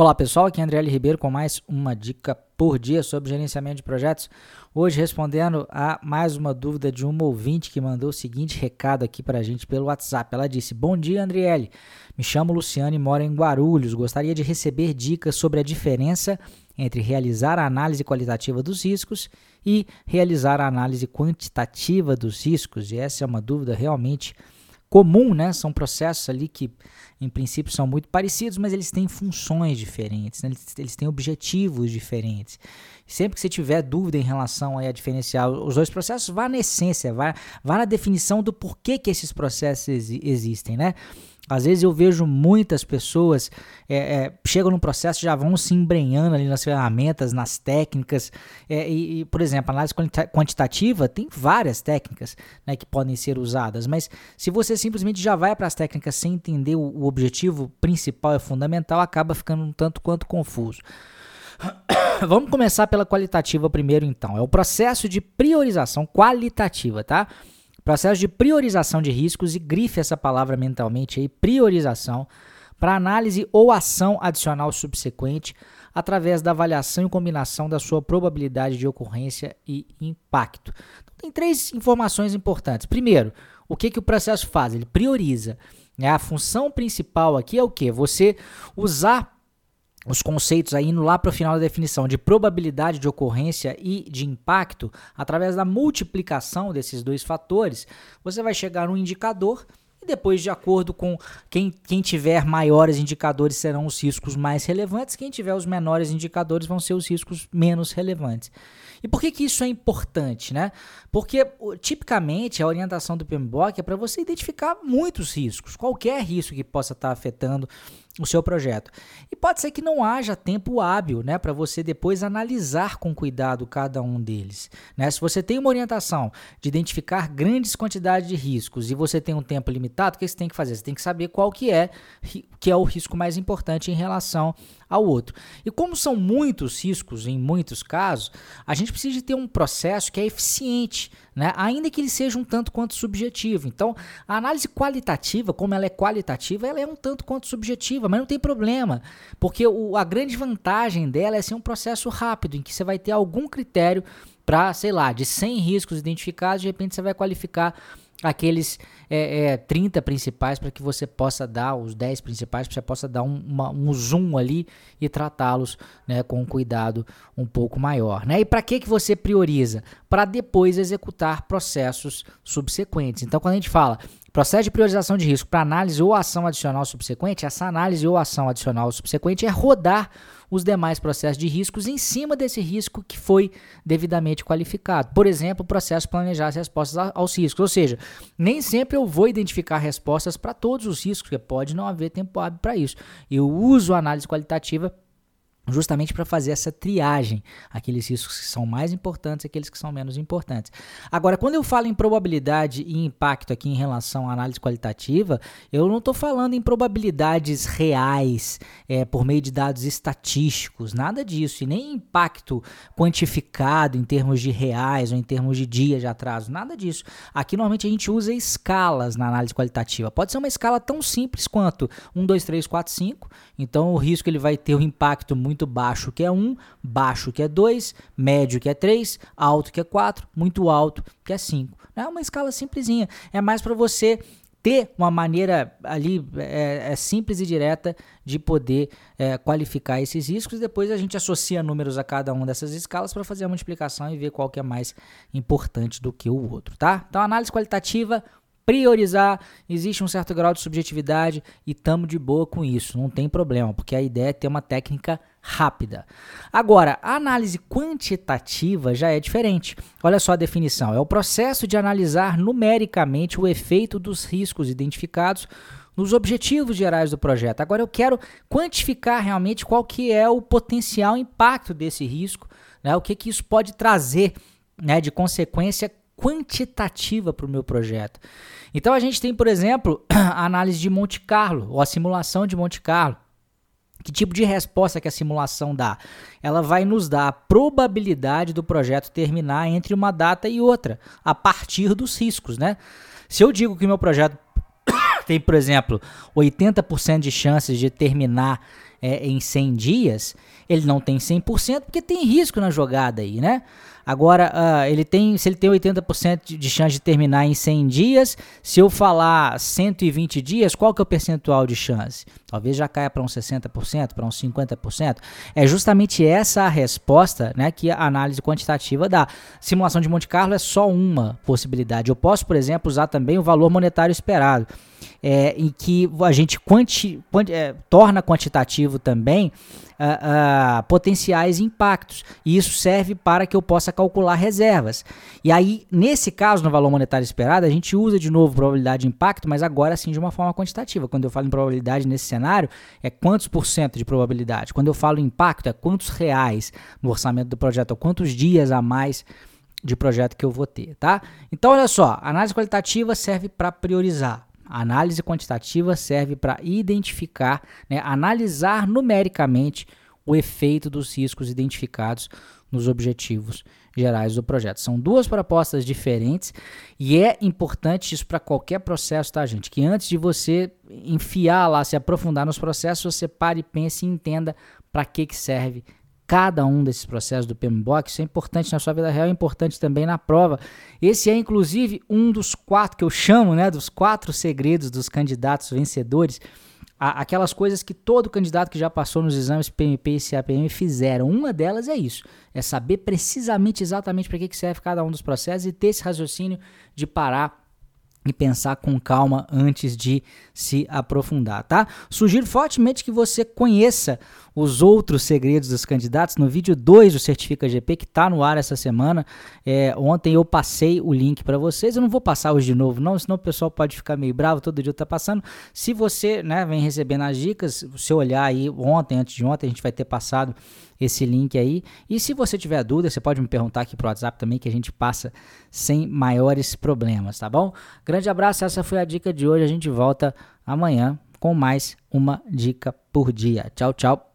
Olá pessoal, aqui é André L. Ribeiro com mais uma dica por dia sobre gerenciamento de projetos. Hoje respondendo a mais uma dúvida de uma ouvinte que mandou o seguinte recado aqui para a gente pelo WhatsApp. Ela disse: Bom dia, Andriele. Me chamo Luciano e moro em Guarulhos. Gostaria de receber dicas sobre a diferença entre realizar a análise qualitativa dos riscos e realizar a análise quantitativa dos riscos. E essa é uma dúvida realmente comum, né? São processos ali que, em princípio, são muito parecidos, mas eles têm funções diferentes, né? eles, eles, têm objetivos diferentes. Sempre que você tiver dúvida em relação a diferenciar os dois processos, vá na essência, vá, vá na definição do porquê que esses processos existem, né? Às vezes eu vejo muitas pessoas é, é, chegam no processo já vão se embrenhando ali nas ferramentas, nas técnicas. É, e, e, por exemplo, análise quantitativa tem várias técnicas né, que podem ser usadas, mas se você simplesmente já vai para as técnicas sem entender o, o objetivo principal e fundamental, acaba ficando um tanto quanto confuso. Vamos começar pela qualitativa primeiro, então. É o processo de priorização qualitativa, tá? Processo de priorização de riscos e grife essa palavra mentalmente aí, priorização, para análise ou ação adicional subsequente através da avaliação e combinação da sua probabilidade de ocorrência e impacto. Então, tem três informações importantes. Primeiro, o que, que o processo faz? Ele prioriza. Né? A função principal aqui é o que? Você usar os conceitos aí indo lá para o final da definição de probabilidade de ocorrência e de impacto, através da multiplicação desses dois fatores, você vai chegar num indicador e depois, de acordo com quem, quem tiver maiores indicadores, serão os riscos mais relevantes, quem tiver os menores indicadores vão ser os riscos menos relevantes. E por que, que isso é importante, né? Porque tipicamente a orientação do PMBOK é para você identificar muitos riscos, qualquer risco que possa estar tá afetando o seu projeto. E pode ser que não haja tempo hábil né, para você depois analisar com cuidado cada um deles. Né? Se você tem uma orientação de identificar grandes quantidades de riscos e você tem um tempo limitado, o que você tem que fazer? Você tem que saber qual que é, que é o risco mais importante em relação ao outro. E como são muitos riscos em muitos casos, a gente precisa de ter um processo que é eficiente, né? ainda que ele seja um tanto quanto subjetivo. Então, a análise qualitativa, como ela é qualitativa, ela é um tanto quanto subjetiva, mas não tem problema, porque o, a grande vantagem dela é ser um processo rápido, em que você vai ter algum critério para, sei lá, de 100 riscos identificados, de repente você vai qualificar aqueles é, é, 30 principais para que você possa dar, os 10 principais, para que você possa dar um, uma, um zoom ali e tratá-los né, com um cuidado um pouco maior. Né? E para que, que você prioriza? Para depois executar processos subsequentes. Então, quando a gente fala Processo de priorização de risco para análise ou ação adicional subsequente, essa análise ou ação adicional subsequente é rodar os demais processos de riscos em cima desse risco que foi devidamente qualificado. Por exemplo, o processo planejar as respostas aos riscos. Ou seja, nem sempre eu vou identificar respostas para todos os riscos, porque pode não haver tempo hábil para isso. Eu uso a análise qualitativa justamente para fazer essa triagem, aqueles riscos que são mais importantes e aqueles que são menos importantes. Agora, quando eu falo em probabilidade e impacto aqui em relação à análise qualitativa, eu não estou falando em probabilidades reais é, por meio de dados estatísticos, nada disso, e nem impacto quantificado em termos de reais ou em termos de dias de atraso, nada disso. Aqui normalmente a gente usa escalas na análise qualitativa. Pode ser uma escala tão simples quanto 1, 2, 3, 4, 5, então o risco ele vai ter um impacto muito muito baixo que é 1, baixo que é 2, médio que é 3, alto que é 4, muito alto que é 5. É uma escala simplesinha. É mais para você ter uma maneira ali é, é, simples e direta de poder é, qualificar esses riscos. Depois a gente associa números a cada uma dessas escalas para fazer a multiplicação e ver qual que é mais importante do que o outro, tá? Então, análise qualitativa, priorizar, existe um certo grau de subjetividade e tamo de boa com isso, não tem problema, porque a ideia é ter uma técnica rápida. Agora, a análise quantitativa já é diferente. Olha só a definição: é o processo de analisar numericamente o efeito dos riscos identificados nos objetivos gerais do projeto. Agora eu quero quantificar realmente qual que é o potencial impacto desse risco, né? O que que isso pode trazer, né, de consequência quantitativa para o meu projeto. Então a gente tem, por exemplo, a análise de Monte Carlo, ou a simulação de Monte Carlo. Que tipo de resposta que a simulação dá? Ela vai nos dar a probabilidade do projeto terminar entre uma data e outra, a partir dos riscos, né? Se eu digo que meu projeto tem, por exemplo, 80% de chances de terminar é, em 100 dias, ele não tem 100% porque tem risco na jogada aí, né? Agora, uh, ele tem, se ele tem 80% de chance de terminar em 100 dias, se eu falar 120 dias, qual que é o percentual de chance? Talvez já caia para uns 60%, para uns 50%. É justamente essa a resposta né, que a análise quantitativa dá. Simulação de Monte Carlo é só uma possibilidade. Eu posso, por exemplo, usar também o valor monetário esperado é, em que a gente quanti, quanti, é, torna quantitativo também uh, uh, potenciais impactos. E isso serve para que eu possa calcular reservas. E aí, nesse caso, no valor monetário esperado, a gente usa de novo probabilidade de impacto, mas agora sim de uma forma quantitativa. Quando eu falo em probabilidade nesse cenário, é quantos por cento de probabilidade. Quando eu falo em impacto, é quantos reais no orçamento do projeto, ou quantos dias a mais de projeto que eu vou ter, tá? Então, olha só, análise qualitativa serve para priorizar. A análise quantitativa serve para identificar, né, analisar numericamente o efeito dos riscos identificados nos objetivos gerais do projeto. São duas propostas diferentes e é importante isso para qualquer processo, tá, gente? Que antes de você enfiar lá, se aprofundar nos processos, você pare, pense e entenda para que, que serve cada um desses processos do PMBOK. Isso é importante na sua vida real, é importante também na prova. Esse é, inclusive, um dos quatro que eu chamo, né, dos quatro segredos dos candidatos vencedores. Aquelas coisas que todo candidato que já passou nos exames PMP e CAPM fizeram. Uma delas é isso: é saber precisamente, exatamente para que serve cada um dos processos e ter esse raciocínio de parar e pensar com calma antes de se aprofundar, tá? Sugiro fortemente que você conheça os outros segredos dos candidatos no vídeo 2 do Certifica GP que está no ar essa semana. É, ontem eu passei o link para vocês. Eu não vou passar hoje de novo, não, senão o pessoal pode ficar meio bravo. Todo dia tá passando. Se você né, vem recebendo as dicas, se olhar aí ontem, antes de ontem, a gente vai ter passado esse link aí. E se você tiver dúvida, você pode me perguntar aqui pro WhatsApp também, que a gente passa sem maiores problemas, tá bom? Grande abraço, essa foi a dica de hoje. A gente volta amanhã com mais uma dica por dia. Tchau, tchau.